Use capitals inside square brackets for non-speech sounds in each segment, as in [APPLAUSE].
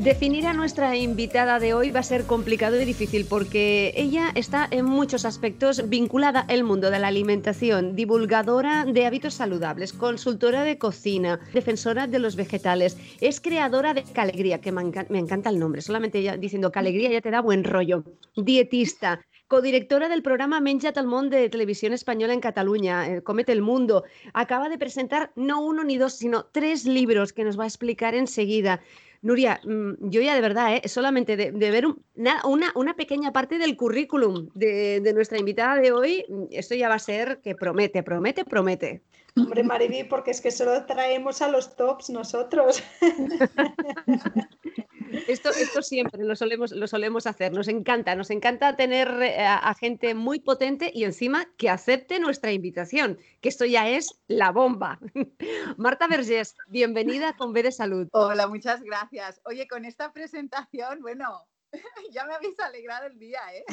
Definir a nuestra invitada de hoy va a ser complicado y difícil porque ella está en muchos aspectos vinculada al mundo de la alimentación, divulgadora de hábitos saludables, consultora de cocina, defensora de los vegetales, es creadora de Calegría, que me, encanta el nombre, solamente ya diciendo Calegría ya te da buen rollo, dietista, codirectora del programa Menja Talmón de Televisión Española en Cataluña, eh, Comete el Mundo. Acaba de presentar no uno ni dos, sino tres libros que nos va a explicar enseguida. Nuria, mm, yo ya de verdad, ¿eh? solamente de, ver una, una, pequeña parte del currículum de, nuestra invitada de hoy, mm, esto ya va a ser que promete, promete, promete. Hombre, Mariví, porque es que solo traemos a los tops nosotros. [LAUGHS] Esto, esto siempre lo solemos, lo solemos hacer. Nos encanta, nos encanta tener eh, a, gente muy potente y encima que acepte nuestra invitación, que esto ya es la bomba. [LAUGHS] Marta Vergés, bienvenida con B de Salud. Hola, muchas gracias. Oye, con esta presentación, bueno, [LAUGHS] ya me habéis alegrado el día, ¿eh?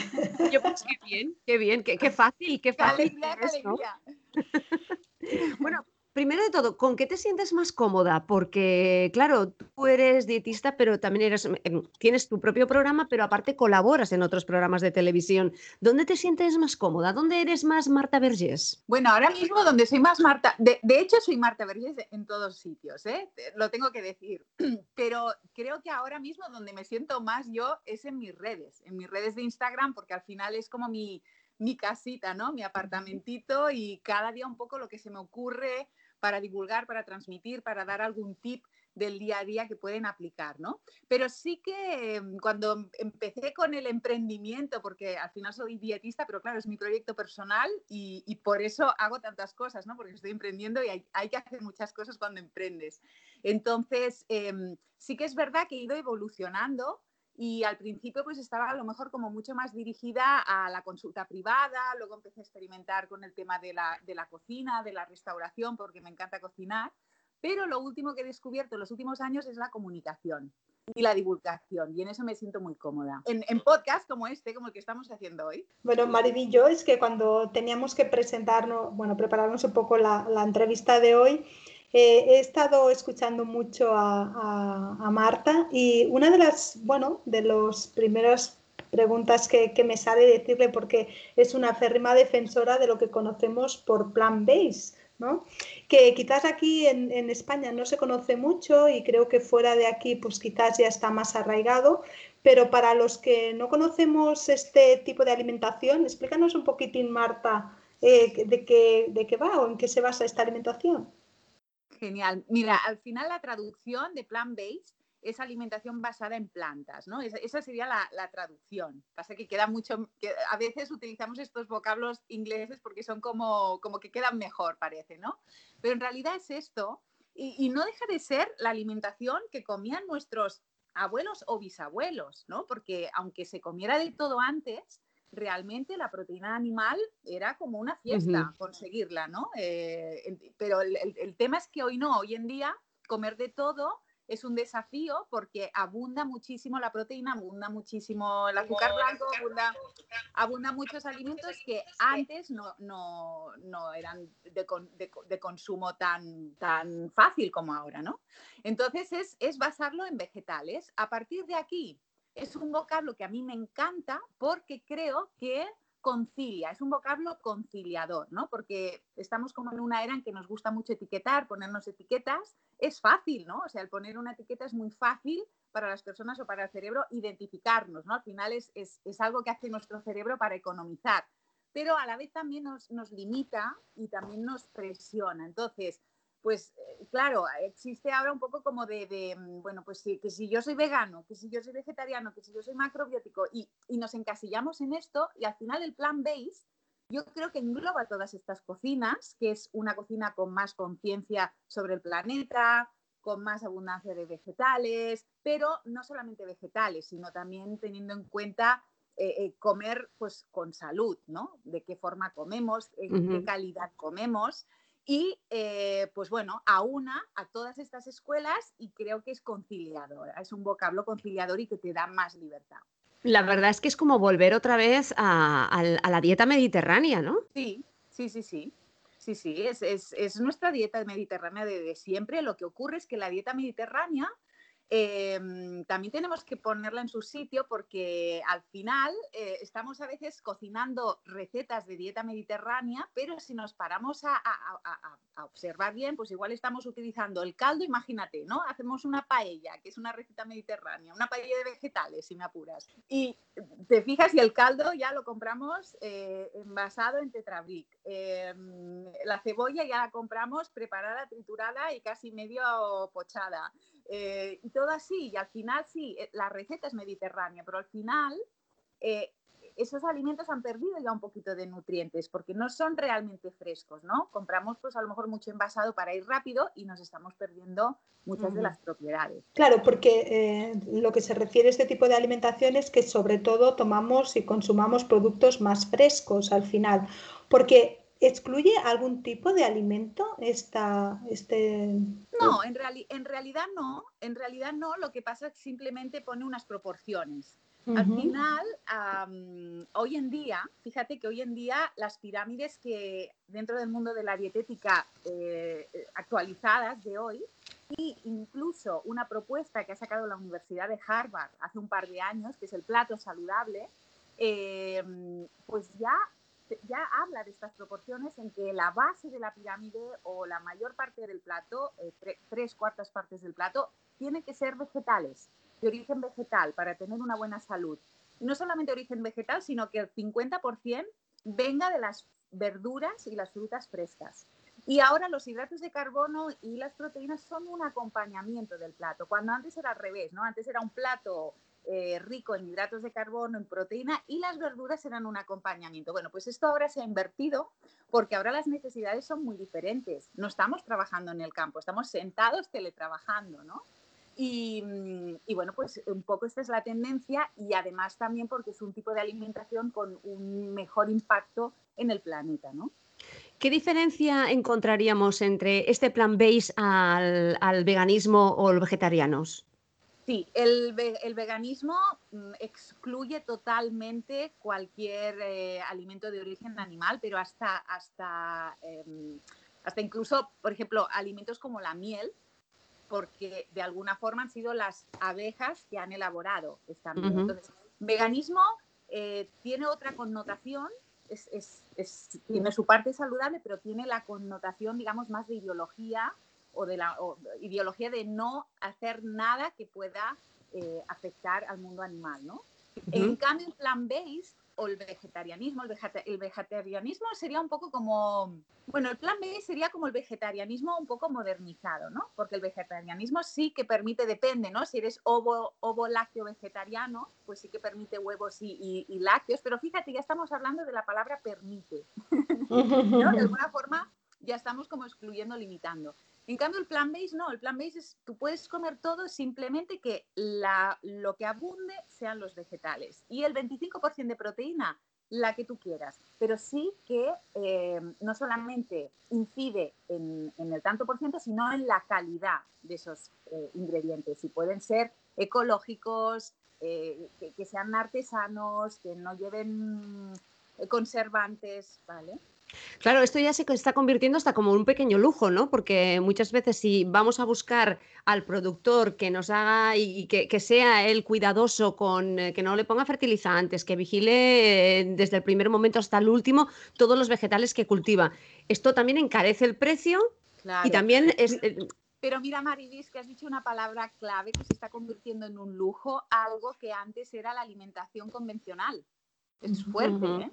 Yo pues qué bien, qué bien, qué, fácil, qué fácil. Qué alegría, [LAUGHS] bueno, primero de todo, ¿con qué te sientes más cómoda? Porque, claro, tú eres dietista, pero también eres, em, tienes tu propio programa, pero aparte colaboras en otros programas de televisión. ¿Dónde te sientes más cómoda? ¿Dónde eres más Marta Vergés? Bueno, ahora mismo donde soy más Marta, de, hecho soy Marta Vergés en todos sitios, ¿eh? lo tengo que decir, [CLEARS THROAT] pero creo que ahora mismo donde me siento más yo es en mis redes, en mis redes de Instagram, porque al final es como mi mi casita, ¿no? Mi apartamentito y cada día un poco lo que se me ocurre para divulgar, para transmitir, para dar algún tip del día a día que pueden aplicar, ¿no? Pero sí que mm, cuando empecé con el emprendimiento, porque al final soy dietista, pero claro, es mi proyecto personal y, por eso hago tantas cosas, ¿no? Porque estoy emprendiendo y hay, que hacer muchas cosas cuando emprendes. Entonces, em, sí que es verdad que he ido evolucionando y al principio pues estaba a lo mejor como mucho más dirigida a la consulta privada, luego empecé a experimentar con el tema de la, de la cocina, de la restauración, porque me encanta cocinar, pero lo último que he descubierto en los últimos años es la comunicación y la divulgación, y en eso me siento muy cómoda. En, en podcast como este, como el que estamos haciendo hoy. Bueno, Mariby es que cuando teníamos que presentarnos, bueno, prepararnos un poco la, la entrevista de hoy, eh, he estado escuchando mucho a, Marta y una de las, bueno, de las primeras preguntas que, me sale decirle, porque es una férrima defensora de lo que conocemos por plan base, ¿no? Que quizás aquí en, España no se conoce mucho y creo que fuera de aquí pues quizás ya está más arraigado, pero para los que no conocemos este tipo de alimentación, explícanos un poquitín, Marta, eh, de, qué, de qué va o en qué se basa esta alimentación. Genial. Mira, al final la traducción de plant-based es alimentación basada en plantas, ¿no? Esa, sería la, traducción. Pasa que queda mucho, que a veces utilizamos estos vocablos ingleses porque son como, como que quedan mejor, parece, ¿no? Pero en realidad es esto, y, y no deja de ser la alimentación que comían nuestros abuelos o bisabuelos, ¿no? Porque aunque se comiera de todo antes, realmente la proteína animal era como una fiesta conseguirla, ¿no? Eh, pero el, tema es que hoy no, hoy en día comer de todo es un desafío porque abunda muchísimo la proteína, abunda muchísimo el azúcar blanco, abunda, abunda muchos alimentos que antes no, no, no eran de, de, consumo tan, tan fácil como ahora, ¿no? Entonces es, es basarlo en vegetales. A partir de aquí, es un vocablo que a mí me encanta porque creo que concilia, es un vocablo conciliador, ¿no? Porque estamos como en una era en que nos gusta mucho etiquetar, ponernos etiquetas, es fácil, ¿no? O sea, el poner una etiqueta es muy fácil para las personas o para el cerebro identificarnos, ¿no? Al final es, algo que hace nuestro cerebro para economizar, pero a la vez también nos, nos limita y también nos presiona. Entonces, pues eh, claro, existe ahora un poco como de, mm, bueno, pues sí, que si yo soy vegano, que si yo soy vegetariano, que si yo soy macrobiótico y, nos encasillamos en esto y al final el plan base yo creo que engloba todas estas cocinas, que es una cocina con más conciencia sobre el planeta, con más abundancia de vegetales, pero no solamente vegetales, sino también teniendo en cuenta eh, eh, comer pues con salud, ¿no? De qué forma comemos, en qué calidad comemos. Y eh, pues bueno, aúna a todas estas escuelas y creo que es conciliador, es un vocablo conciliador y que te da más libertad. La verdad es que es como volver otra vez a, la dieta mediterránea, ¿no? Sí, sí, sí, sí. Sí, sí, es, es, nuestra dieta mediterránea de, siempre. Lo que ocurre es que la dieta mediterránea Em, también tenemos que ponerla en su sitio porque al final eh, estamos a veces cocinando recetas de dieta mediterránea, pero si nos paramos a, observar bien, pues igual estamos utilizando el caldo, imagínate, ¿no? Hacemos una paella, que es una receta mediterránea, una paella de vegetales, si me apuras. Y te fijas y el caldo ya lo compramos eh, envasado en tetrabric. Em, la cebolla ya la compramos preparada, triturada y casi medio pochada. Eh, y todo así, y al final sí, eh, la receta es mediterránea, pero al final eh, esos alimentos han perdido ya un poquito de nutrientes porque no son realmente frescos, ¿no? Compramos pues a lo mejor mucho envasado para ir rápido y nos estamos perdiendo muchas de las propiedades. Claro, porque lo que se refiere a este tipo de alimentación es que sobre todo tomamos y consumamos productos más frescos al final, porque ¿Excluye algún tipo de alimento esta, este...? No, en, en realidad no. En realidad no. Lo que pasa es que simplemente pone unas proporciones. Al final, hoy en día, fíjate que hoy en día las pirámides que dentro del mundo de la dietética eh, actualizadas de hoy, e incluso una propuesta que ha sacado la Universidad de Harvard hace un par de años, que es el plato saludable, eh, pues ya ya habla de estas proporciones en que la base de la pirámide o la mayor parte del plato, eh, tres cuartas partes del plato, tiene que ser vegetales, de origen vegetal, para tener una buena salud. Y no solamente origen vegetal, sino que el 50% venga de las verduras y las frutas frescas. Y ahora los hidratos de carbono y las proteínas son un acompañamiento del plato, cuando antes era al revés, ¿no? Antes era un plato eh, rico en hidratos de carbono, en proteína y las verduras eran un acompañamiento. Bueno, pues esto ahora se ha invertido porque ahora las necesidades son muy diferentes. No estamos trabajando en el campo, estamos sentados teletrabajando, ¿no? Y, y, bueno, pues un poco esta es la tendencia y además también porque es un tipo de alimentación con un mejor impacto en el planeta, ¿no? ¿Qué diferencia encontraríamos entre este plan base al, al veganismo o los vegetarianos? Sí, el, veganismo mm, excluye totalmente cualquier eh, alimento de origen animal, pero hasta, hasta, em, hasta incluso, por ejemplo, alimentos como la miel, porque de alguna forma han sido las abejas que han elaborado esta miel. Entonces, veganismo eh, tiene otra connotación, tiene su parte saludable, pero tiene la connotación, digamos, más de ideología o de la ideología de no hacer nada que pueda eh, afectar al mundo animal, ¿no? En cambio, el plan-based o el vegetarianismo, el, vegetarianismo sería un poco como, bueno, el plan B sería como el vegetarianismo un poco modernizado, ¿no? Porque el vegetarianismo sí que permite, depende, ¿no? Si eres ovo, ovo lácteo vegetariano, pues sí que permite huevos y, y lácteos, pero fíjate, ya estamos hablando de la palabra permite, [LAUGHS] ¿no? De alguna forma ya estamos como excluyendo, limitando. En cambio, el plan base no, el plan base es, tú puedes comer todo simplemente que la, lo que abunde sean los vegetales. Y el 25% de proteína, la que tú quieras, pero sí que eh, no solamente incide en, el tanto por ciento, sino en la calidad de esos eh, ingredientes. Y pueden ser ecológicos, eh, que, que, sean artesanos, que no lleven conservantes, ¿vale? Claro, esto ya se está convirtiendo hasta como un pequeño lujo, ¿no? Porque muchas veces si vamos a buscar al productor que nos haga y que, sea él cuidadoso con eh, que no le ponga fertilizantes, que vigile eh, desde el primer momento hasta el último todos los vegetales que cultiva. Esto también encarece el precio y también es... Eh, Pero mira, Maridis, que has dicho una palabra clave que se está convirtiendo en un lujo, algo que antes era la alimentación convencional. Es fuerte, ¿eh?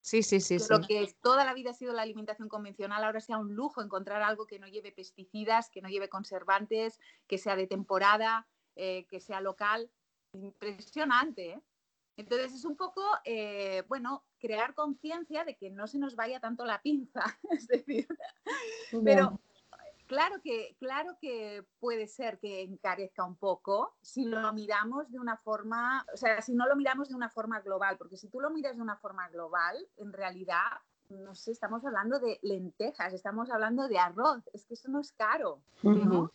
Sí, sí, sí. Lo que toda la vida ha sido la alimentación convencional, ahora sea un lujo encontrar algo que no lleve pesticidas, que no lleve conservantes, que sea de temporada, eh, que sea local. Impresionante, ¿eh? Entonces es un poco, eh, bueno, crear conciencia de que no se nos vaya tanto la pinza, [LAUGHS] es decir, pero Claro que, claro que puede ser que encarezca un poco si lo miramos de una forma, o sea, si no lo miramos de una forma global, porque si tú lo miras de una forma global, en realidad, no sé, estamos hablando de lentejas, estamos hablando de arroz, es que eso no es caro, ¿no?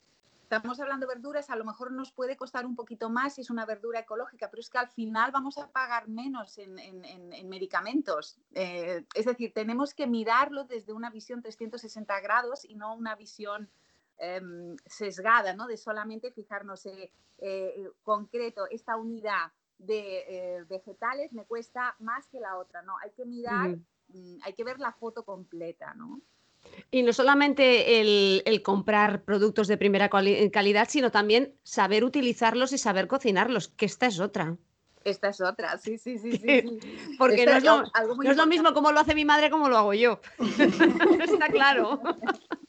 Estamos hablando de verduras, a lo mejor nos puede costar un poquito más si es una verdura ecológica, pero es que al final vamos a pagar menos en, medicamentos. Eh, es decir, tenemos que mirarlo desde una visión 360 grados y no una visión em, sesgada, ¿no? De solamente fijarnos en eh, concreto, esta unidad de eh, vegetales me cuesta más que la otra, ¿no? Hay que mirar, mm, hay que ver la foto completa, ¿no? Y no solamente el, comprar productos de primera calidad, sino también saber utilizarlos y saber cocinarlos, que esta es otra. Esta es otra, sí, sí, sí. Porque no es, lo, mismo como lo hace mi madre como lo hago yo. [LAUGHS] Está claro.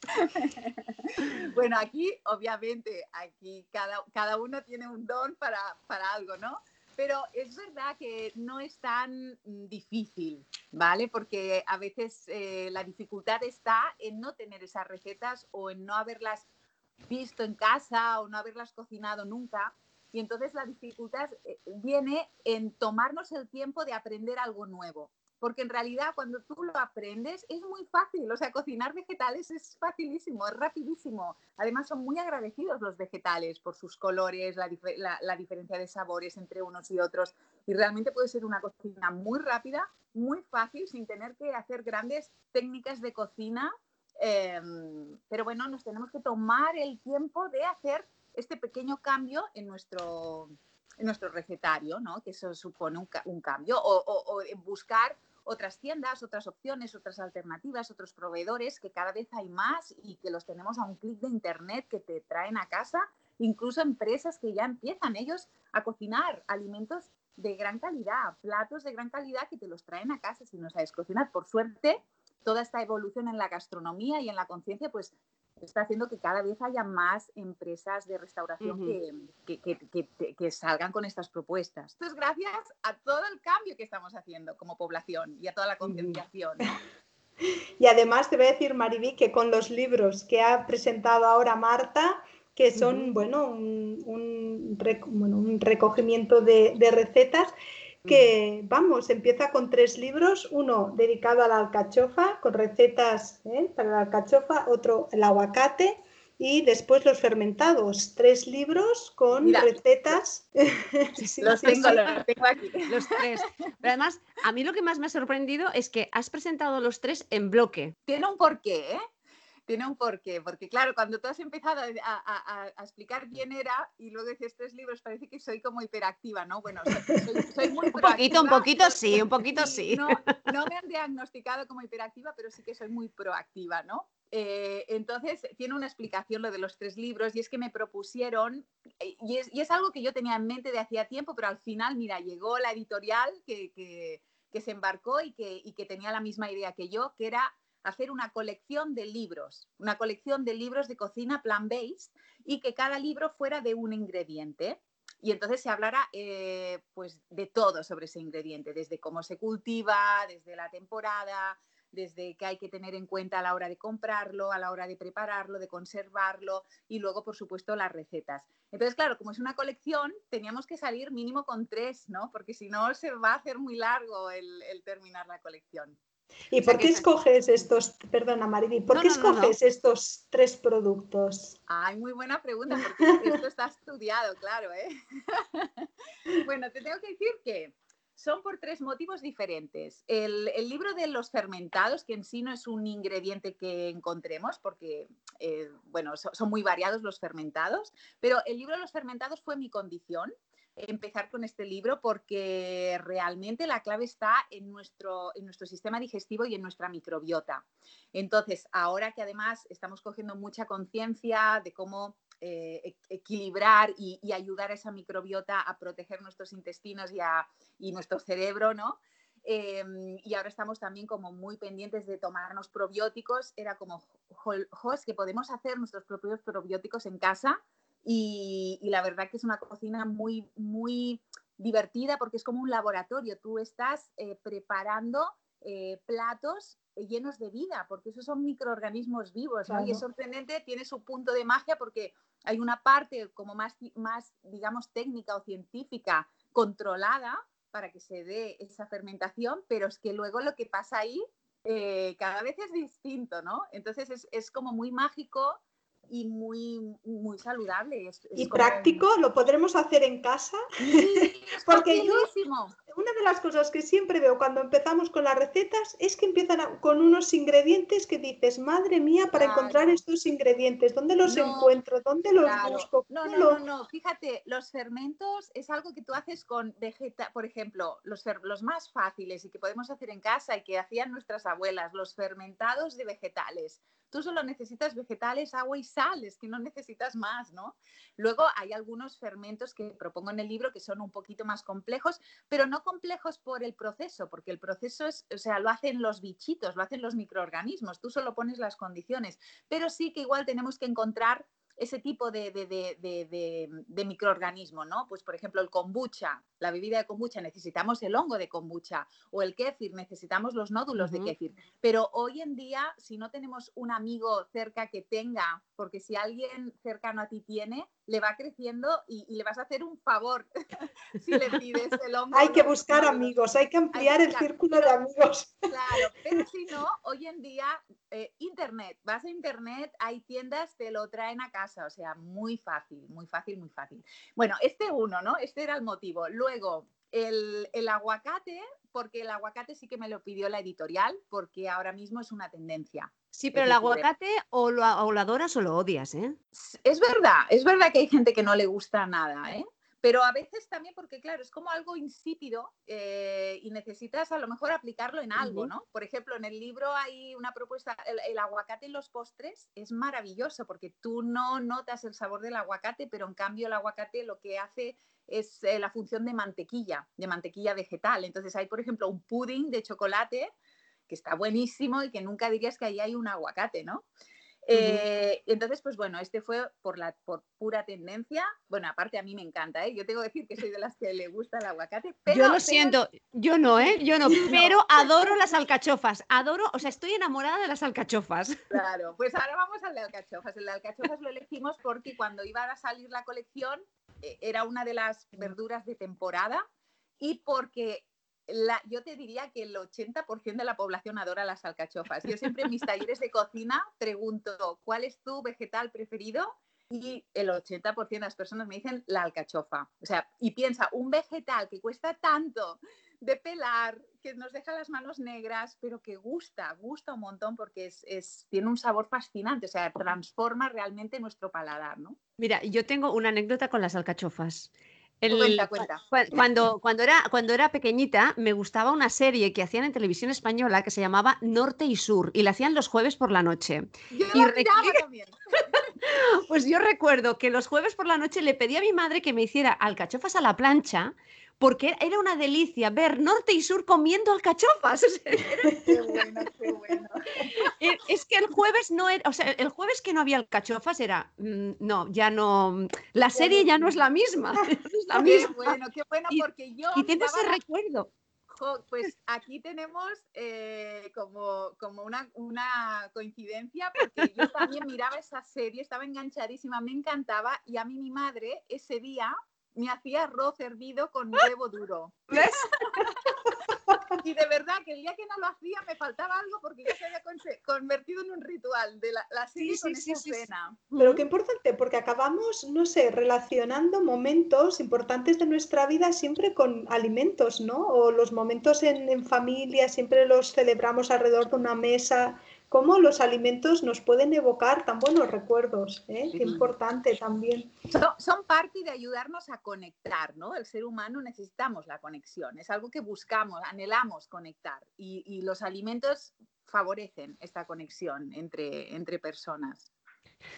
[LAUGHS] bueno, aquí, obviamente, aquí cada, cada uno tiene un don para, para algo, ¿no? Pero es verdad que no es tan difícil, ¿vale? Porque a veces eh, la dificultad está en no tener esas recetas o en no haberlas visto en casa o no haberlas cocinado nunca. Y entonces la dificultad eh, viene en tomarnos el tiempo de aprender algo nuevo porque en realidad cuando tú lo aprendes es muy fácil, o sea, cocinar vegetales es facilísimo, es rapidísimo. Además son muy agradecidos los vegetales por sus colores, la, diferencia de sabores entre unos y otros y realmente puede ser una cocina muy rápida, muy fácil, sin tener que hacer grandes técnicas de cocina. Em, pero bueno, nos tenemos que tomar el tiempo de hacer este pequeño cambio en nuestro, en nuestro recetario, ¿no? que eso supone un, cambio, o, o, buscar otras tiendas, otras opciones, otras alternativas, otros proveedores, que cada vez hay más y que los tenemos a un clic de internet que te traen a casa, incluso empresas que ya empiezan ellos a cocinar alimentos de gran calidad, platos de gran calidad que te los traen a casa si no sabes cocinar. Por suerte, toda esta evolución en la gastronomía y en la conciencia, pues está haciendo que cada vez haya más empresas de restauración que, salgan con estas propuestas. Esto es gracias a todo el cambio que estamos haciendo como población y a toda la concienciación. [LAUGHS] Y además te voy a decir, Mariví, que con los libros que ha presentado ahora Marta, que son, bueno, un, recogimiento de, de recetas, que, vamos, empieza con tres libros, uno dedicado a la alcachofa, con recetas ¿eh? para la alcachofa, otro el aguacate y después los fermentados, tres libros con recetas. [LAUGHS] los, tengo, los tengo aquí. Los tres. Pero además, a mí lo que más me ha sorprendido es que has presentado los tres en bloque. Tiene un porqué, ¿eh? Tiene un porqué, porque claro, cuando tú has empezado a, explicar quién era y luego dices tres libros, parece que soy como hiperactiva, ¿no? Bueno, soy, muy [LAUGHS] Un poquito, un poquito sí, un poquito sí. No, me han diagnosticado como hiperactiva, pero sí que soy muy proactiva, ¿no? Eh, entonces, tiene una explicación lo de los tres libros y es que me propusieron, eh, y es, algo que yo tenía en mente de hacía tiempo, pero al final, mira, llegó la editorial que, que, se embarcó y que, y que tenía la misma idea que yo, que era hacer una colección de libros, una colección de libros de cocina plant-based y que cada libro fuera de un ingrediente. Y entonces se hablará eh, pues de todo sobre ese ingrediente, desde cómo se cultiva, desde la temporada, desde qué hay que tener en cuenta a la hora de comprarlo, a la hora de prepararlo, de conservarlo y luego, por supuesto, las recetas. Entonces, claro, como es una colección, teníamos que salir mínimo con tres, ¿no? Porque si no, se va a hacer muy largo el terminar la colección. ¿Y por qué escoges estos, perdona Mariby, por qué escoges estos tres productos? Ay, muy buena pregunta, porque esto está estudiado, claro, ¿eh? [LAUGHS] bueno, te tengo que decir que son por tres motivos diferentes. El, libro de los fermentados, que en sí no es un ingrediente que encontremos, porque, eh, bueno, son muy variados los fermentados, pero el libro de los fermentados fue mi condición empezar con este libro porque realmente la clave está en nuestro, en nuestro sistema digestivo y en nuestra microbiota. Entonces, ahora que además estamos cogiendo mucha conciencia de cómo eh, equilibrar y, ayudar a esa microbiota a proteger nuestros intestinos y, y nuestro cerebro, ¿no? Em, y ahora estamos también como muy pendientes de tomarnos probióticos. Era como, jos, que podemos hacer nuestros propios probióticos en casa y, la verdad que es una cocina muy, muy divertida porque es como un laboratorio. Tú estás eh, preparando eh, platos llenos de vida, porque esos son microorganismos vivos, Y es sorprendente, tiene su punto de magia porque hay una parte como más, más, digamos, técnica o científica controlada para que se dé esa fermentación, pero es que luego lo que pasa ahí eh, cada vez es distinto, ¿no? Entonces es, es como muy mágico y muy, muy saludable. y práctico, lo podremos hacer en casa. [LAUGHS] Porque yo, una de las cosas que siempre veo cuando empezamos con las recetas es que empiezan con unos ingredientes que dices, madre mía, para encontrar estos ingredientes, ¿dónde los encuentro? ¿Dónde los busco? No, no, no, no, fíjate, los fermentos es algo que tú haces con vegeta, por ejemplo, los, los más fáciles y que podemos hacer en casa y que hacían nuestras abuelas, los fermentados de vegetales. Tú solo necesitas vegetales, agua y sal, es que no necesitas más, ¿no? Luego hay algunos fermentos que propongo en el libro que son un poquito más complejos, pero no complejos por el proceso, porque el proceso es, o sea, lo hacen los bichitos, lo hacen los microorganismos, tú solo pones las condiciones, pero sí que igual tenemos que encontrar ese tipo de, de, microorganismo, ¿no? Pues por ejemplo el kombucha, la bebida de kombucha, necesitamos el hongo de kombucha o el kéfir, necesitamos los nódulos de kéfir. Pero hoy en día, si no tenemos un amigo cerca que tenga, porque si alguien cercano a ti tiene, le va creciendo y, le vas a hacer un favor [LAUGHS] si le pides el [LAUGHS] hongo. hay que buscar amigos, hay que ampliar el círculo de amigos. [LAUGHS] Claro, pero si no, hoy en día, eh, Internet, vas a Internet, hay tiendas, te lo traen a casa, o sea, muy fácil, muy fácil, muy fácil. Bueno, este uno, ¿no? Este era el motivo. Luego, el, el, aguacate, porque el aguacate sí que me lo pidió la editorial, porque ahora mismo es una tendencia. Sí, pero el aguacate o lo, o lo adoras o lo odias, ¿eh? Es verdad, es verdad que hay gente que no le gusta nada, ¿eh? Pero a veces también porque, claro, es como algo insípido eh, y necesitas a lo mejor aplicarlo en algo, ¿no? Por ejemplo, en el libro hay una propuesta, el, aguacate en los postres es maravilloso porque tú no notas el sabor del aguacate, pero en cambio el aguacate lo que hace es eh, la función de mantequilla, de mantequilla vegetal. Entonces hay, por ejemplo, un pudding de chocolate que está buenísimo y que nunca dirías que ahí hay un aguacate, ¿no? Eh, entonces, pues bueno, este fue por, la, por pura tendencia. Bueno, aparte a mí me encanta, ¿eh? Yo tengo que decir que soy de las que le gusta el aguacate. Pero, yo lo siento, yo no, ¿eh? Yo [LAUGHS] no, pero adoro las alcachofas. Adoro, o sea, estoy enamorada de las alcachofas. [LAUGHS] Claro, pues ahora vamos al de alcachofas. El de alcachofas lo elegimos porque cuando iba a salir la colección era una de las verduras de temporada y porque yo te diría que el 80% de la población adora las alcachofas. Yo siempre en mis [LAUGHS] talleres de cocina pregunto, ¿cuál es tu vegetal preferido? Y el 80% de las personas me dicen la alcachofa. O sea, y piensa, un vegetal que cuesta tanto de pelar, que nos deja las manos negras, pero que gusta, gusta un montón porque es, tiene un sabor fascinante, o sea, transforma realmente nuestro paladar, ¿no? Mira, yo tengo una anécdota con las alcachofas cuenta, cuenta. Cuando, cuando, era, cuando era pequeñita me gustaba una serie que hacían en televisión española que se llamaba Norte y Sur y la hacían los jueves por la noche. Yo y también. [LAUGHS] pues yo recuerdo que los jueves por la noche le pedí a mi madre que me hiciera alcachofas a la plancha porque era una delicia ver norte y sur comiendo alcachofas. [LAUGHS] [LAUGHS] qué bueno, qué bueno. Es que el jueves no era, o sea, el jueves que no había alcachofas era, mm, no, ya no, la serie ya no es la misma. [LAUGHS] Es la qué bueno, qué bueno, porque yo... Y tengo ese recuerdo. Pues aquí tenemos eh, como, como una, una, coincidencia, porque yo también miraba esa serie, estaba enganchadísima, me encantaba, y a mí mi madre ese día me hacía arroz hervido con huevo duro. ¿Ves? y de verdad que el día que no lo hacía me faltaba algo porque ya se había convertido en un ritual de la, la serie con esa escena. Pero qué importante, porque acabamos, no sé, relacionando momentos importantes de nuestra vida siempre con alimentos, ¿no? O los momentos en, en familia siempre los celebramos alrededor de una mesa cómo los alimentos nos pueden evocar tan buenos recuerdos. ¿eh? Qué importante también. Son, parte de ayudarnos a conectar, ¿no? El ser humano necesitamos la conexión, es algo que buscamos, anhelamos conectar y, los alimentos favorecen esta conexión entre, entre personas.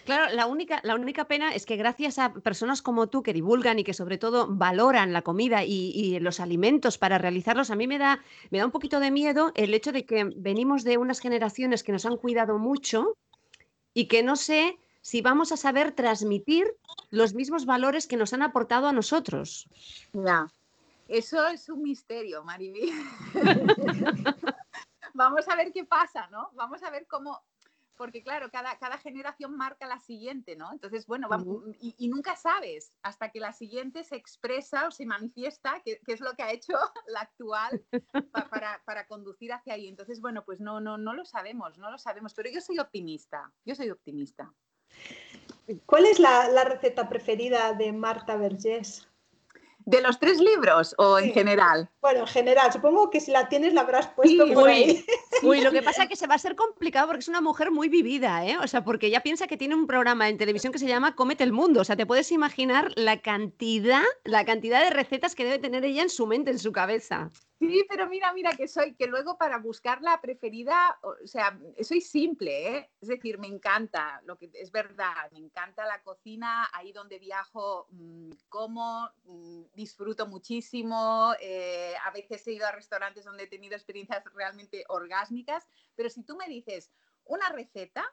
Claro, la única, la única pena es que gracias a personas como tú que divulgan y que sobre todo valoran la comida y, los alimentos para realizarlos, a mí me da, me da un poquito de miedo el hecho de que venimos de unas generaciones que nos han cuidado mucho y que no sé si vamos a saber transmitir los mismos valores que nos han aportado a nosotros. Ya, eso es un misterio, Mariby. [LAUGHS] [LAUGHS] vamos a ver qué pasa, ¿no? Vamos a ver cómo, porque claro, cada, cada generación marca la siguiente, ¿no? Entonces, bueno, vamos, y, nunca sabes hasta que la siguiente se expresa o se manifiesta qué, es lo que ha hecho [LAUGHS] la actual para, para, conducir hacia ahí. Entonces, bueno, pues no, no, no lo sabemos, no lo sabemos, pero yo soy optimista, yo soy optimista. ¿Cuál es la, la receta preferida de Marta Vergés? ¿De los tres libros o en general? Bueno, en general. Supongo que si la tienes la habrás puesto por ahí. Uy, lo que pasa es que se va a ser complicado porque es una mujer muy vivida, ¿eh? O sea, porque ella piensa que tiene un programa en televisión que se llama Cómete el Mundo. O sea, te puedes imaginar la cantidad, la cantidad de recetas que debe tener ella en su mente, en su cabeza. Sí, pero mira, mira que soy, que luego para buscar la preferida, o sea, soy simple, ¿eh? es decir, me encanta, lo que es verdad, me encanta la cocina, ahí donde viajo, mm, como, mm, disfruto muchísimo, eh, a veces he ido a restaurantes donde he tenido experiencias realmente orgásmicas, pero si tú me dices una receta,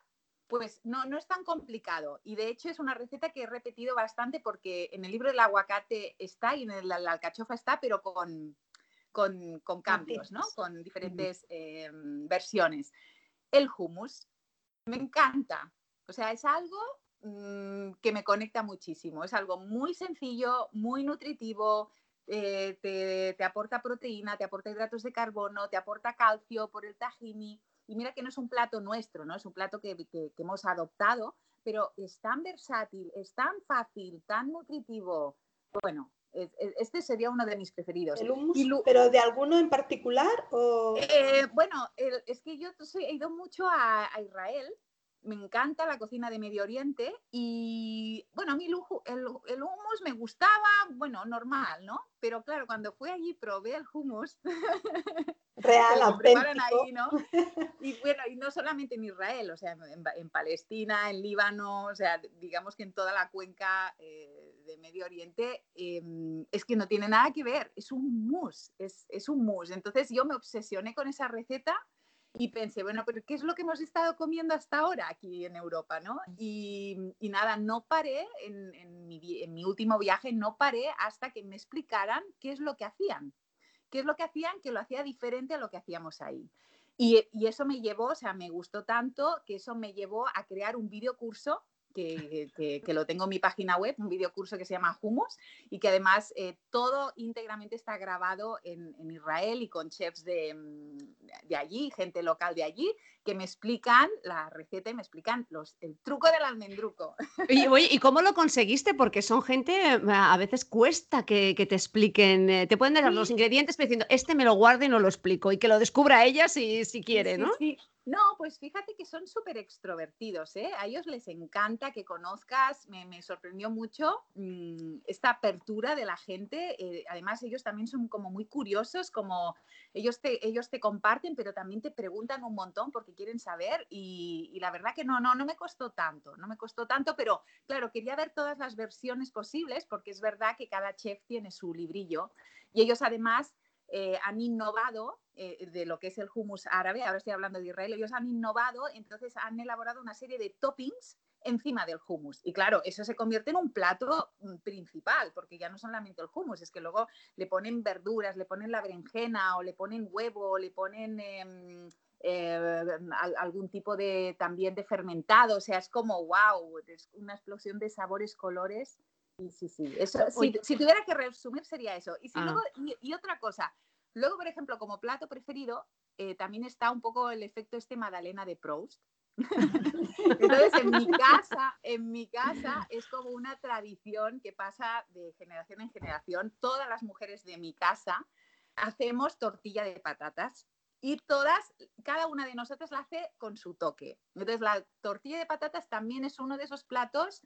pues no, no es tan complicado. Y de hecho es una receta que he repetido bastante porque en el libro del aguacate está y en el, la alcachofa está, pero con, con, con cambios, ¿no? Con diferentes eh, versiones. El hummus me encanta. O sea, es algo mm, que me conecta muchísimo. Es algo muy sencillo, muy nutritivo, eh, te, te, aporta proteína, te aporta hidratos de carbono, te aporta calcio por el tahini. Y mira que no es un plato nuestro, ¿no? Es un plato que, que, que hemos adoptado, pero es tan versátil, es tan fácil, tan nutritivo. Bueno, este sería uno de mis preferidos. ¿Pero de alguno en particular? O... Eh, bueno, es que yo he ido mucho a, Israel, me encanta la cocina de Medio Oriente y bueno, a mí el, el, hummus me gustaba, bueno, normal, ¿no? Pero claro, cuando fui allí probé el hummus. [LAUGHS] Real, auténtico. ¿no? Y bueno, y no solamente en Israel, o sea, en, Palestina, en Líbano, o sea, digamos que en toda la cuenca eh, de Medio Oriente, em, es que no tiene nada que ver, es un mousse, es, es un mousse. Entonces yo me obsesioné con esa receta y pensé, bueno, pero ¿qué es lo que hemos estado comiendo hasta ahora aquí en Europa? ¿no? Y, y nada, no paré en, en, mi, en, mi, último viaje, no paré hasta que me explicaran qué es lo que hacían, qué es lo que hacían que lo hacía diferente a lo que hacíamos ahí. Y, y eso me llevó, o sea, me gustó tanto que eso me llevó a crear un videocurso que, lo tengo en mi página web, un videocurso que se llama Hummus y que además eh, todo íntegramente está grabado en, Israel y con chefs de, mm, de, allí, gente local de allí, que me explican la receta y me explican los, el truco del almendruco. [LAUGHS] Y, ¿y cómo lo conseguiste? Porque son gente, a veces cuesta que, te expliquen, eh, te pueden dar los ingredientes diciendo, este me lo guardo y no lo explico, y que lo descubra ella si, si quiere, ¿no? Sí, no, pues fíjate que son súper extrovertidos, ¿eh? A ellos les encanta que conozcas, me, sorprendió mucho mm, esta apertura de la gente, eh, además ellos también son como muy curiosos, como ellos te, ellos te comparten, pero también te preguntan un montón porque quieren saber y, y, la verdad que no, no, no me costó tanto, no me costó tanto, pero claro, quería ver todas las versiones posibles porque es verdad que cada chef tiene su librillo y ellos además eh, han innovado eh, de lo que es el hummus árabe, ahora estoy hablando de Israel, ellos han innovado, entonces han elaborado una serie de toppings encima del hummus. Y claro, eso se convierte en un plato mm, principal, porque ya no solamente el hummus, es que luego le ponen verduras, le ponen la berenjena o le ponen huevo, o le ponen em, eh, algún tipo de también de fermentado, o sea, es como wow, es una explosión de sabores, colores Sí, sí, sí. Eso, si, tuviera que resumir sería eso. Y, ah. y, otra cosa, luego, por ejemplo, como plato preferido, eh, también está un poco el efecto este Madalena de Proust. [LAUGHS] Entonces, en mi casa, en mi casa es como una tradición que pasa de generación en generación. Todas las mujeres de mi casa hacemos tortilla de patatas y todas, cada una de nosotras la hace con su toque. Entonces, la tortilla de patatas también es uno de esos platos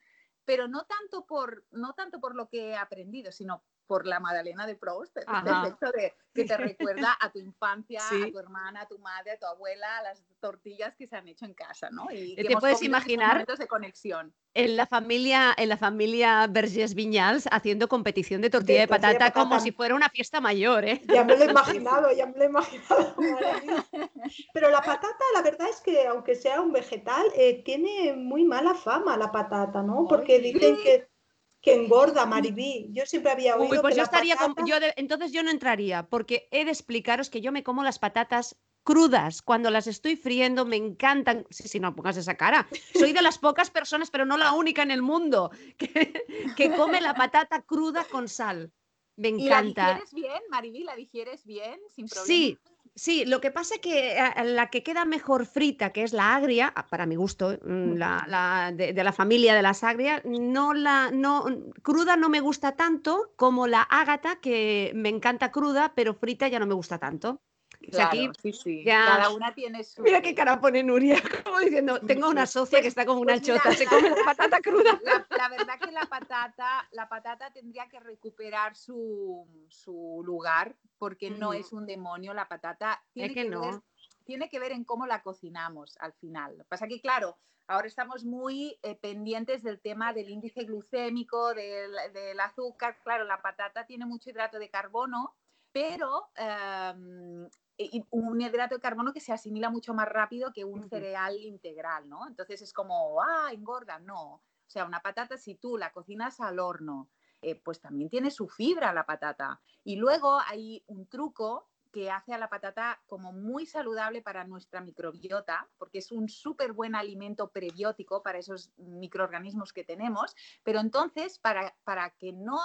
pero no tanto por, no tanto por lo que he aprendido, sino por la Madalena de Proust, el efecto de que te recuerda a tu infancia, a tu hermana, a tu madre, a tu abuela, a las tortillas que se han hecho en casa, ¿no? Y te puedes imaginar momentos de conexión. En la familia, en la familia Vergés Viñals haciendo competición de tortilla de, patata, como si fuera una fiesta mayor, ¿eh? Ya me lo he [LAUGHS] imaginado, ya me lo he imaginado. [LAUGHS] Pero la patata, la verdad es que aunque sea un vegetal, eh, tiene muy mala fama la patata, ¿no? Porque dicen que que engorda, Maribí. Yo siempre había oído pues yo estaría yo entonces yo no entraría, porque he de explicaros que yo me como las patatas crudas. Cuando las estoy friendo me encantan. Sí, sí, no pongas esa cara. Soy de las [LAUGHS] pocas personas, pero no la única en el mundo, que, que come la patata cruda con sal. Me encanta. ¿Y la digieres bien, Mariby? ¿La digieres bien, sin problema? Sí, Sí, lo que pasa es que eh, la que queda mejor frita, que es la agria, para mi gusto, mm, la, de, de, la familia de las agrias, no la, no, cruda no me gusta tanto como la ágata, que me encanta cruda, pero frita ya no me gusta tanto. O sea, aquí sí, sí. Ya... Cada una tiene su. Mira qué cara pone Nuria, [LAUGHS] como diciendo, tengo una socia que está como una pues chota, se come la patata cruda. [LAUGHS] La, la, verdad que la patata, la patata tendría que recuperar su, su lugar, porque mm. no es un demonio la patata. Tiene es que, que no. Ver, tiene que ver en cómo la cocinamos al final. Lo que pasa que, claro, ahora estamos muy eh, pendientes del tema del índice glucémico, del, del azúcar. Claro, la patata tiene mucho hidrato de carbono, pero um, y un hidrato de carbono que se asimila mucho más rápido que un cereal integral, ¿no? Entonces es como, ah, engorda, no. O sea, una patata, si tú la cocinas al horno, eh, pues también tiene su fibra la patata. Y luego hay un truco que hace a la patata como muy saludable para nuestra microbiota, porque es un súper buen alimento prebiótico para esos microorganismos que tenemos, pero entonces para, para que no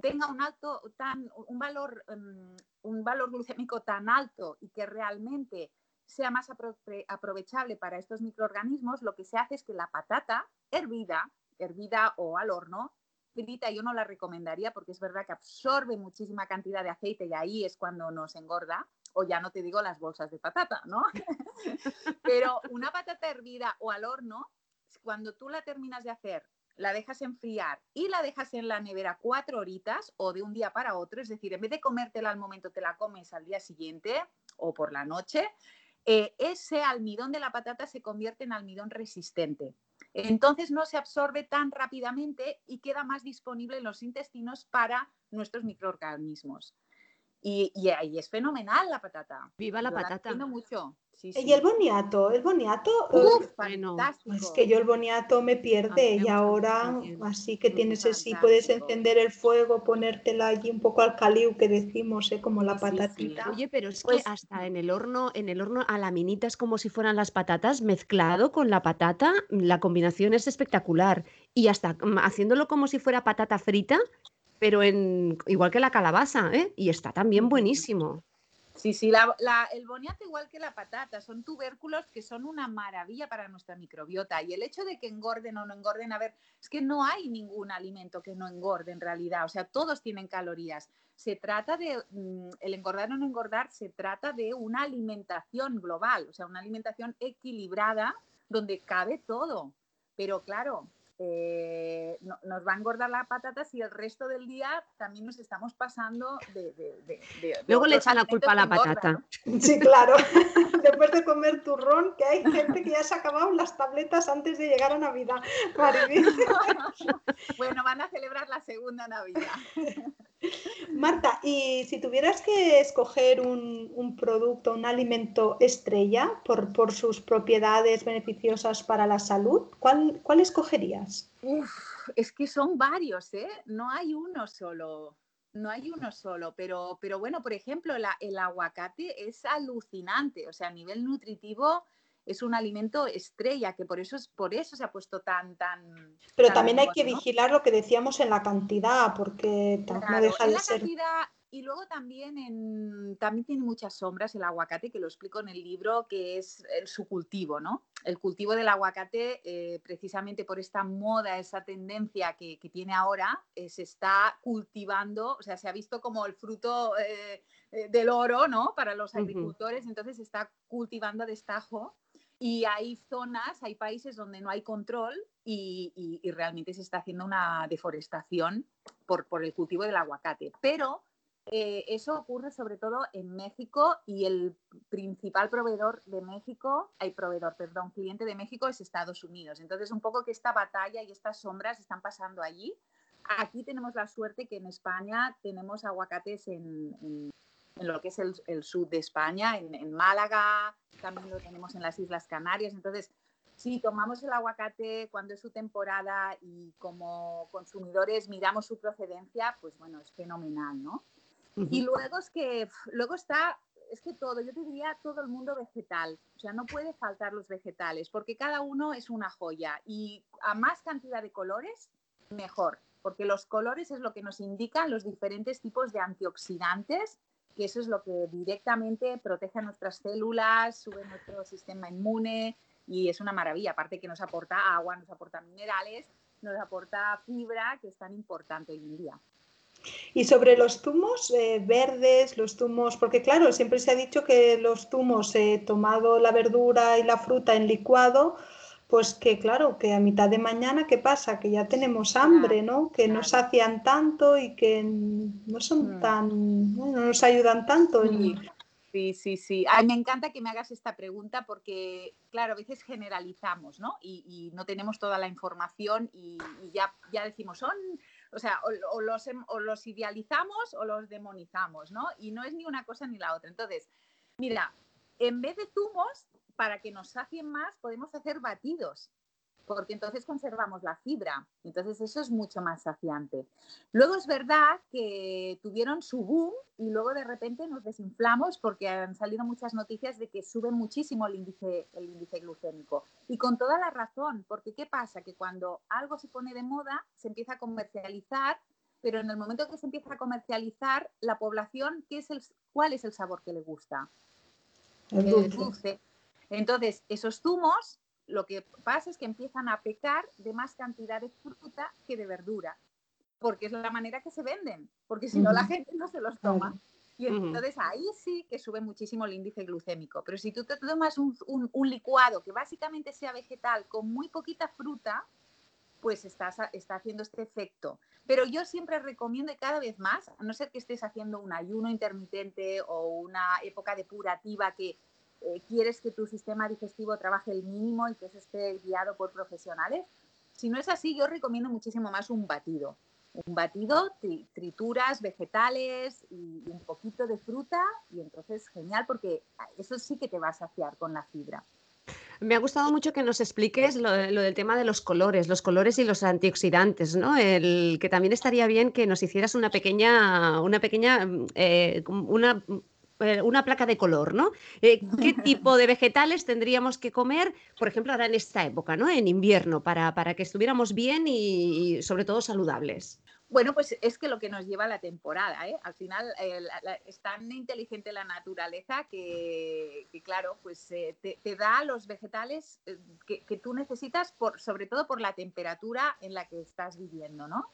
tenga un alto tan un valor um, un valor glucémico tan alto y que realmente sea más aprovechable para estos microorganismos, lo que se hace es que la patata hervida, hervida o al horno, frita yo no la recomendaría porque es verdad que absorbe muchísima cantidad de aceite y ahí es cuando nos engorda, o ya no te digo las bolsas de patata, ¿no? [LAUGHS] Pero una patata hervida o al horno, cuando tú la terminas de hacer la dejas enfriar y la dejas en la nevera cuatro horitas o de un día para otro, es decir, en vez de comértela al momento, te la comes al día siguiente o por la noche, eh, ese almidón de la patata se convierte en almidón resistente. Entonces no se absorbe tan rápidamente y queda más disponible en los intestinos para nuestros microorganismos. Y, y, y es fenomenal la patata. Viva la Yo patata. La mucho. Sí, sí. Y el boniato, el boniato, Uf, fantástico. Es que yo el boniato me pierde y ahora así que tienes así, puedes encender el fuego, ponértela allí un poco al caliu que decimos, ¿eh? como la patatita. Sí, Oye, pero es pues, que hasta en el horno, en el horno a laminitas como si fueran las patatas, mezclado con la patata, la combinación es espectacular. Y hasta mm, haciéndolo como si fuera patata frita, pero en igual que la calabaza, ¿eh? Y está también buenísimo. Sí, sí, la, el boniato igual que la patata, son tubérculos que son una maravilla para nuestra microbiota. Y el hecho de que engorden o no engorden, a ver, es que no hay ningún alimento que no engorde en realidad, o sea, todos tienen calorías. Se trata de, mm, el engordar o no engordar, se trata de una alimentación global, o sea, una alimentación equilibrada donde cabe todo. Pero claro, eh, no, nos va a engordar la patata si el resto del día también nos estamos pasando de... de, de, de [LAUGHS] Luego le echan la culpa a la patata. Sí, claro. [LAUGHS] Después de comer turrón, que hay gente que ya se ha acabado las tabletas antes de llegar a Navidad. [LAUGHS] bueno, van a celebrar la segunda Navidad. Marta, y si tuvieras que escoger un, producto, un alimento estrella por, sus propiedades beneficiosas para la salud, ¿cuál, cuál escogerías? Uf, es que son varios, ¿eh? No hay uno solo. No hay uno solo, pero, pero bueno, por ejemplo, el aguacate es alucinante, o sea, a nivel nutritivo es un alimento estrella, que por eso, es, por eso se ha puesto tan, tan... Pero tan también hay que ¿no? vigilar lo que decíamos en la cantidad, porque claro, no deja en de la ser... Cantidad, y luego también, en, también tiene muchas sombras el aguacate, que lo explico en el libro, que es el, su cultivo, ¿no? El cultivo del aguacate, eh, precisamente por esta moda, esa tendencia que, que tiene ahora, eh, se está cultivando, o sea, se ha visto como el fruto eh, del oro, ¿no? Para los agricultores, uh -huh. entonces se está cultivando a destajo y hay zonas, hay países donde no hay control y, y, y realmente se está haciendo una deforestación por, por, el cultivo del aguacate. Pero eh, eso ocurre sobre todo en México y el principal proveedor de México, hay proveedor, perdón, cliente de México es Estados Unidos. Entonces, un poco que esta batalla y estas sombras están pasando allí. Aquí tenemos la suerte que en España tenemos aguacates en, en en lo que es el, el sur de España, en, en, Málaga, también lo tenemos en las Islas Canarias. Entonces, si tomamos el aguacate cuando es su temporada y como consumidores miramos su procedencia, pues bueno, es fenomenal, ¿no? Uh -huh. Y luego es que luego está es que todo, yo te diría todo el mundo vegetal, o sea, no puede faltar los vegetales, porque cada uno es una joya y a más cantidad de colores, mejor, porque los colores es lo que nos indican los diferentes tipos de antioxidantes, que eso es lo que directamente protege a nuestras células, sube nuestro sistema inmune y es una maravilla, aparte que nos aporta agua, nos aporta minerales, nos aporta fibra, que es tan importante hoy en día. Y sobre los zumos eh, verdes, los zumos, porque claro, siempre se ha dicho que los zumos, eh, tomado la verdura y la fruta en licuado, pues que claro, que a mitad de mañana, ¿qué pasa? Que ya tenemos hambre, ¿no? Que no sacian tanto y que no son mm. tan, no nos ayudan tanto. Sí, sí, sí. me encanta que me hagas esta pregunta porque, claro, a veces generalizamos, ¿no? Y, no tenemos toda la información y, ya, ya decimos, son o sea, o, los, o, los, idealizamos o los demonizamos, ¿no? Y no es ni una cosa ni la otra. Entonces, mira, en vez de zumos, para que nos sacien más, podemos hacer batidos porque entonces conservamos la fibra. Entonces eso es mucho más saciante. Luego es verdad que tuvieron su boom y luego de repente nos desinflamos porque han salido muchas noticias de que sube muchísimo el índice, el índice glucémico. Y con toda la razón, porque ¿qué pasa? Que cuando algo se pone de moda, se empieza a comercializar, pero en el momento que se empieza a comercializar, la población, ¿qué es el, ¿cuál es el sabor que le gusta? El dulce. Entonces, esos zumos lo que pasa es que empiezan a pecar de más cantidad de fruta que de verdura, porque es la manera que se venden, porque si no la gente no se los toma. Y entonces ahí sí que sube muchísimo el índice glucémico. Pero si tú te tomas un, licuado que básicamente sea vegetal con muy poquita fruta, pues estás, está haciendo este efecto. Pero yo siempre recomiendo y cada vez más, a no ser que estés haciendo un ayuno intermitente o una época depurativa que eh, quieres que tu sistema digestivo trabaje el mínimo y que se esté guiado por profesionales. Si no es así, yo recomiendo muchísimo más un batido. Un batido, trituras, vegetales y, un poquito de fruta y entonces genial porque eso sí que te va a saciar con la fibra. Me ha gustado mucho que nos expliques lo, del tema de los colores, los colores y los antioxidantes, ¿no? El que también estaría bien que nos hicieras una pequeña, una pequeña, eh, una una placa de color, ¿no? Eh, ¿Qué [LAUGHS] tipo de vegetales tendríamos que comer, por ejemplo, ahora en esta época, ¿no? En invierno, para, para que estuviéramos bien y, sobre todo saludables. Bueno, pues es que lo que nos lleva la temporada, ¿eh? Al final es tan inteligente la naturaleza que, claro, pues te, da los vegetales que, que, tú necesitas, por, sobre todo por la temperatura en la que estás viviendo, ¿no?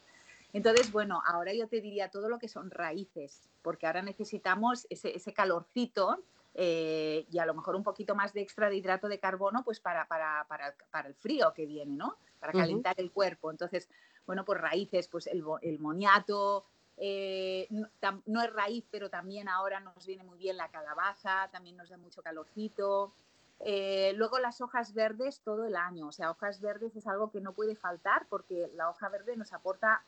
Entonces, bueno, ahora yo te diría todo lo que son raíces, porque ahora necesitamos ese, calorcito eh, y a lo mejor un poquito más de extra de hidrato de carbono, pues para, para, para, el frío que viene, ¿no? Para calentar el cuerpo. Entonces, bueno, pues raíces, pues el, el moniato, eh, no, es raíz, pero también ahora nos viene muy bien la calabaza, también nos da mucho calorcito. Eh, luego las hojas verdes todo el año, o sea, hojas verdes es algo que no puede faltar porque la hoja verde nos aporta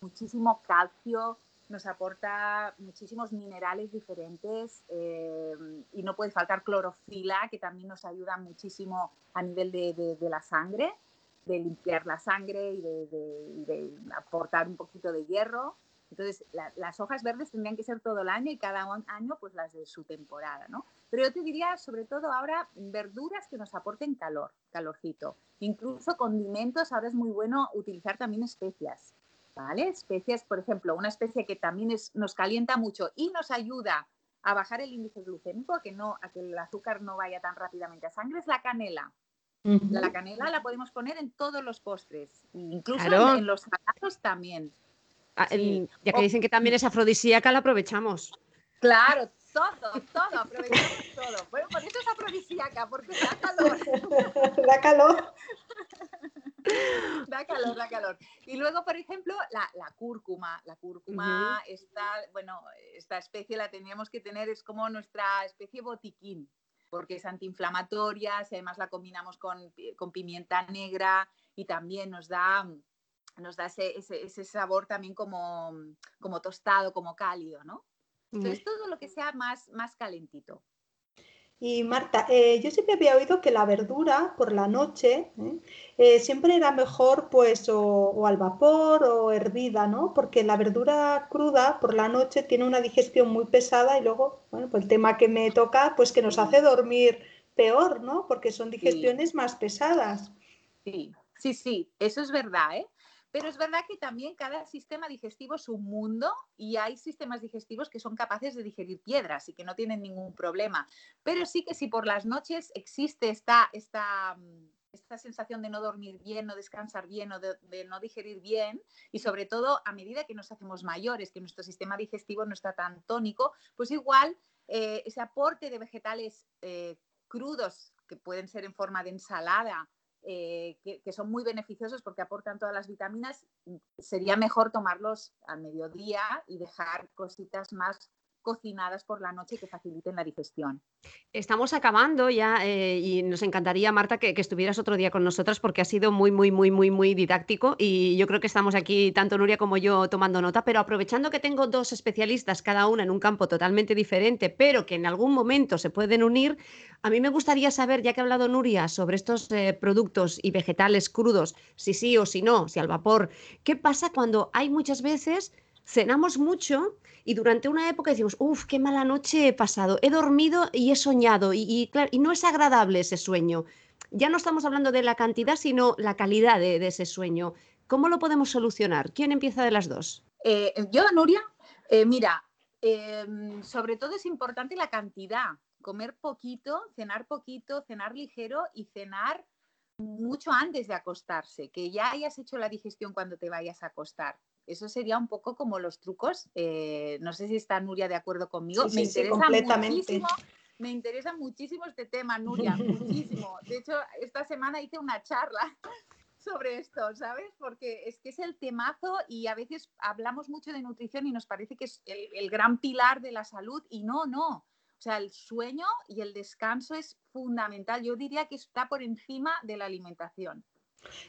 muchísimo calcio, nos aporta muchísimos minerales diferentes eh, y no puede faltar clorofila, que también nos ayuda muchísimo a nivel de, la sangre, de limpiar la sangre y de, aportar un poquito de hierro. Entonces, las hojas verdes tendrían que ser todo el año y cada año pues las de su temporada, ¿no? Pero yo te diría, sobre todo ahora, verduras que nos aporten calor, calorcito. Incluso condimentos, ahora es muy bueno utilizar también especias, ¿vale? Especias, por ejemplo, una especia que también es, nos calienta mucho y nos ayuda a bajar el índice glucémico, a que, no, a que el azúcar no vaya tan rápidamente a sangre, es la canela. La canela la podemos poner en todos los postres, incluso en, los salados también. Ah, ya que dicen que también es afrodisíaca, la aprovechamos. Claro, todo, todo, aprovechamos todo. Bueno, por eso es afrodisíaca, porque da calor. [LAUGHS] da calor. da calor, da calor. Y luego, por ejemplo, la, la cúrcuma. La cúrcuma, bueno, esta especie la teníamos que tener, es como nuestra especie botiquín, porque es antiinflamatoria, si además la combinamos con, con pimienta negra y también nos da nos da ese, ese, sabor también como, como, tostado, como cálido, ¿no? Entonces, todo lo que sea más, más calentito. Y Marta, eh, yo siempre había oído que la verdura por la noche ¿eh? Eh, siempre era mejor pues o, al vapor o hervida, ¿no? Porque la verdura cruda por la noche tiene una digestión muy pesada y luego, bueno, pues el tema que me toca, pues que nos hace dormir peor, ¿no? Porque son digestiones más pesadas. Sí, sí, sí, eso es verdad, ¿eh? Pero es verdad que también cada sistema digestivo es un mundo y hay sistemas digestivos que son capaces de digerir piedras y que no tienen ningún problema. Pero sí que si por las noches existe esta, esta, esta sensación de no dormir bien, no descansar bien o de, no digerir bien y sobre todo a medida que nos hacemos mayores, que nuestro sistema digestivo no está tan tónico, pues igual eh, ese aporte de vegetales eh, crudos que pueden ser en forma de ensalada eh, que, son muy beneficiosos porque aportan todas las vitaminas, sería mejor tomarlos al mediodía y dejar cositas más cocinadas por la noche que faciliten la digestión. Estamos acabando ya eh, y nos encantaría, Marta, que, estuvieras otro día con nosotras porque ha sido muy, muy, muy, muy, muy didáctico y yo creo que estamos aquí, tanto Nuria como yo, tomando nota, pero aprovechando que tengo dos especialistas, cada una en un campo totalmente diferente, pero que en algún momento se pueden unir, a mí me gustaría saber, ya que ha hablado Nuria sobre estos eh, productos y vegetales crudos, si sí o si no, si al vapor, ¿qué pasa cuando hay muchas veces cenamos mucho y durante una época decimos, uff, qué mala noche he pasado, he dormido y he soñado y, claro, y no es agradable ese sueño. Ya no estamos hablando de la cantidad, sino la calidad de, ese sueño. ¿Cómo lo podemos solucionar? ¿Quién empieza de las dos? Eh, yo, Nuria, eh, mira, em, sobre todo es importante la cantidad. Comer poquito, cenar poquito, cenar ligero y cenar mucho antes de acostarse, que ya hayas hecho la digestión cuando te vayas a acostar. Eso sería un poco como los trucos. Eh, no sé si está Nuria de acuerdo conmigo. me interesa muchísimo. Me interesa muchísimo este tema, Nuria, [LAUGHS] muchísimo. De hecho, esta semana hice una charla [LAUGHS] sobre esto, ¿sabes? Porque es que es el temazo y a veces hablamos mucho de nutrición y nos parece que es el gran pilar de la salud y no, no. O sea, el sueño y el descanso es fundamental. Yo diría que está por encima de la alimentación.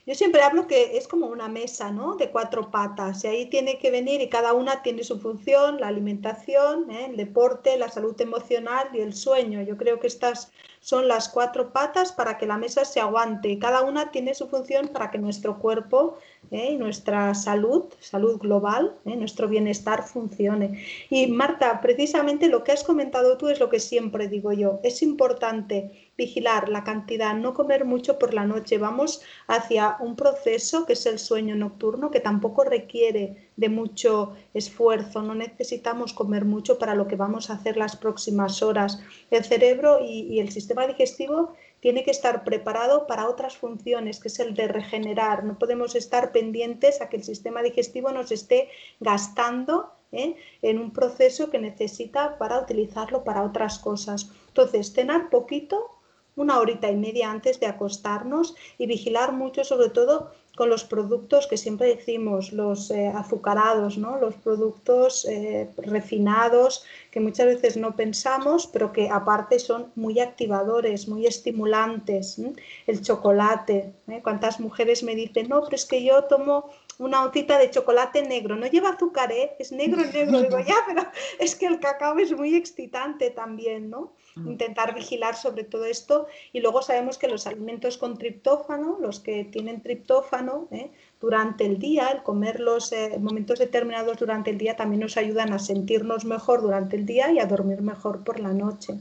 Yo siempre hablo que es como una mesa, ¿no? De cuatro patas. Y ahí tiene que venir y cada una tiene su función, la alimentación, ¿eh? el deporte, la salud emocional y el sueño. Yo creo que estas son las cuatro patas para que la mesa se aguante. Cada una tiene su función para que nuestro cuerpo ¿eh? y nuestra salud, salud global, ¿eh? nuestro bienestar funcione. Y Marta, precisamente lo que has comentado tú es lo que siempre digo yo. Es importante vigilar la cantidad, no comer mucho por la noche. Vamos hacia un proceso que es el sueño nocturno, que tampoco requiere de mucho esfuerzo. No necesitamos comer mucho para lo que vamos a hacer las próximas horas. El cerebro y, el sistema digestivo tiene que estar preparado para otras funciones, que es el de regenerar. No podemos estar pendientes a que el sistema digestivo nos esté gastando ¿eh? en un proceso que necesita para utilizarlo para otras cosas. Entonces, cenar poquito una horita y media antes de acostarnos y vigilar mucho sobre todo con los productos que siempre decimos, los eh, azucarados, ¿no? los productos eh, refinados que muchas veces no pensamos, pero que aparte son muy activadores, muy estimulantes. El chocolate, ¿eh? ¿cuántas mujeres me dicen, no, pero es que yo tomo una hotita de chocolate negro, no lleva azúcar, es negro, [LAUGHS] negro, digo, ya, pero es que el cacao es muy excitante también, ¿no? Mm. intentar vigilar sobre todo esto. Y luego sabemos que los alimentos con triptófano, los que tienen triptófano ¿eh? durante el día, el comerlos en eh, momentos determinados durante el día también nos ayudan a sentirnos mejor durante el día y a dormir mejor por la noche.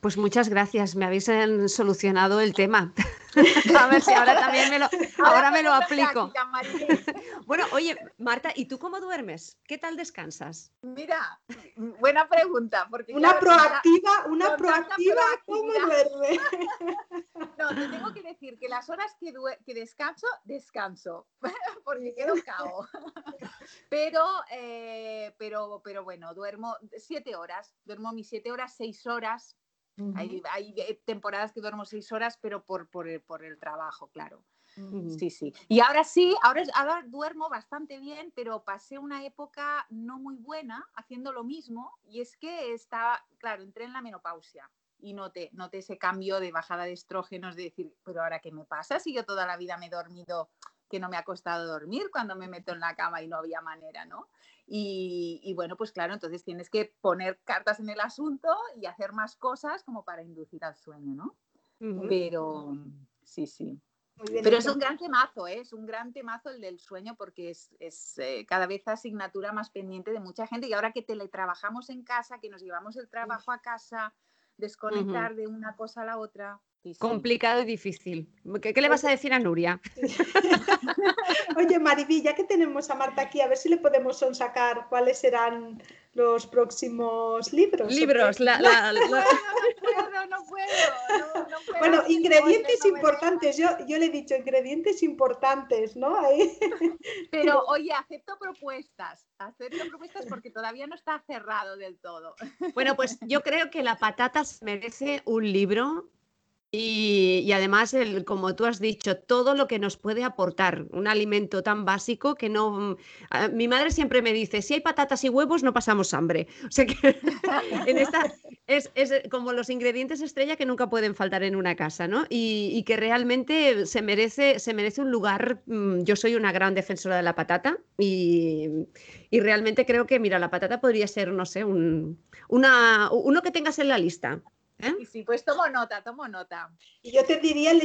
Pues muchas gracias, me habéis eh, solucionado el tema. [LAUGHS] A ver si ahora también me lo, [LAUGHS] ahora me lo aplico. [LAUGHS] Bueno, oye, Marta, ¿y tú cómo duermes? ¿Qué tal descansas? Mira, buena pregunta. Porque una proactiva, una proactiva, ¿cómo duerme? No, te tengo que decir que las horas que, que descanso, descanso, porque quedo cao. Pero, eh, pero, pero bueno, duermo siete horas, duermo mis siete horas, seis horas, hay, eh, temporadas que duermo seis horas, pero por, por, el, por el trabajo, claro. Sí, sí. Y ahora sí, ahora, ahora duermo bastante bien, pero pasé una época no muy buena haciendo lo mismo y es que estaba, claro, entré en la menopausia y noté, noté ese cambio de bajada de estrógenos, de decir, pero ahora qué me pasa si yo toda la vida me he dormido que no me ha costado dormir cuando me meto en la cama y no había manera, ¿no? Y, bueno, pues claro, entonces tienes que poner cartas en el asunto y hacer más cosas como para inducir al sueño, ¿no? Pero sí, sí. Pero es un gran temazo, ¿eh? es un gran temazo el del sueño porque es, eh, cada vez asignatura más pendiente de mucha gente y ahora que teletrabajamos en casa, que nos llevamos el trabajo a casa, desconectar de una cosa a la otra. Complicado y difícil. ¿Qué, le vas a decir a Nuria? [LAUGHS] Oye, Mariví, ya que tenemos a Marta aquí, a ver si le podemos sacar cuáles serán los próximos libros. Libros, la, [LAUGHS] [LAUGHS] No, puedo, no puedo, Bueno, ingredientes importantes, yo, yo le he dicho ingredientes importantes, ¿no? Pero oye, acepto propuestas, acepto propuestas porque todavía no está cerrado del todo. Bueno, pues yo creo que la patata merece un libro y, además, el, como tú has dicho, todo lo que nos puede aportar un alimento tan básico que no... Mi madre siempre me dice, si hay patatas y huevos no pasamos hambre. [LAUGHS] O sea que [LAUGHS] en esta es, como los ingredientes estrella que nunca pueden faltar en una casa, ¿no? Y, que realmente se merece, se merece un lugar... Mm, yo soy una gran defensora de la patata y, realmente creo que, mira, la patata podría ser, no sé, un, una, uno que tengas en la lista. ¿Eh? Sí, pues tomo nota, tomo nota. Y yo te diría el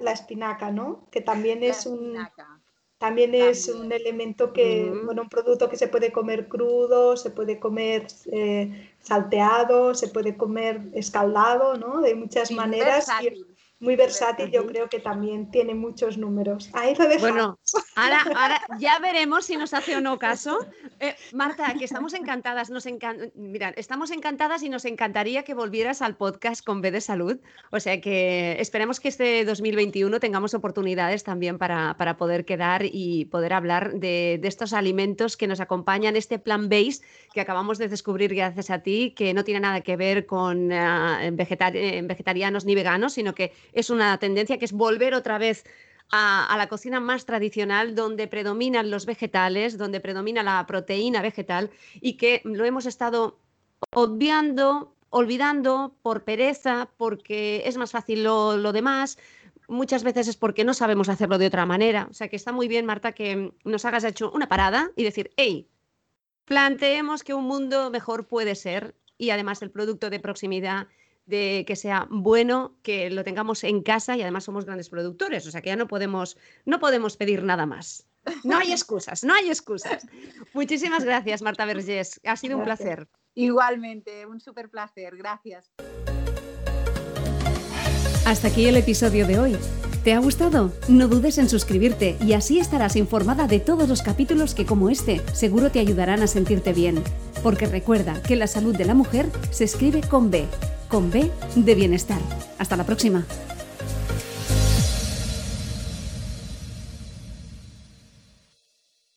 la espinaca, ¿no? Que también es un también es un elemento que, bueno, un producto que se puede comer crudo, se puede comer eh, salteado, se puede comer escaldado, ¿no? De muchas maneras muy versátil, yo creo que también tiene muchos números. Ahí lo Bueno, ahora, [LAUGHS] ahora ya veremos si nos hace o no caso. Eh, Marta, que estamos encantadas, nos Mira, estamos encantadas y nos encantaría que volvieras al podcast con B de Salud. O sea que esperemos que este 2021 tengamos oportunidades también para, para poder quedar y poder hablar de, de, estos alimentos que nos acompañan, este plan base que acabamos de descubrir gracias a ti, que no tiene nada que ver con uh, vegetarianos ni veganos, sino que es una tendencia que es volver otra vez a, la cocina más tradicional, donde predominan los vegetales, donde predomina la proteína vegetal y que lo hemos estado obviando, olvidando por pereza, porque es más fácil lo, lo demás, muchas veces es porque no sabemos hacerlo de otra manera. O sea que está muy bien, Marta, que nos hagas hecho una parada y decir, hey, planteemos que un mundo mejor puede ser y además el producto de proximidad de que sea bueno, que lo tengamos en casa y además somos grandes productores, o sea que ya no podemos, no podemos pedir nada más. No hay excusas, no hay excusas. Muchísimas gracias, Marta Vergés. Ha sido un placer. Igualmente, un súper placer. Gracias. Hasta aquí el episodio de hoy. ¿Te ha gustado? No dudes en suscribirte y así estarás informada de todos los capítulos que como este seguro te ayudarán a sentirte bien. Porque recuerda que la salud de la mujer se escribe con B con B de bienestar. Hasta la próxima.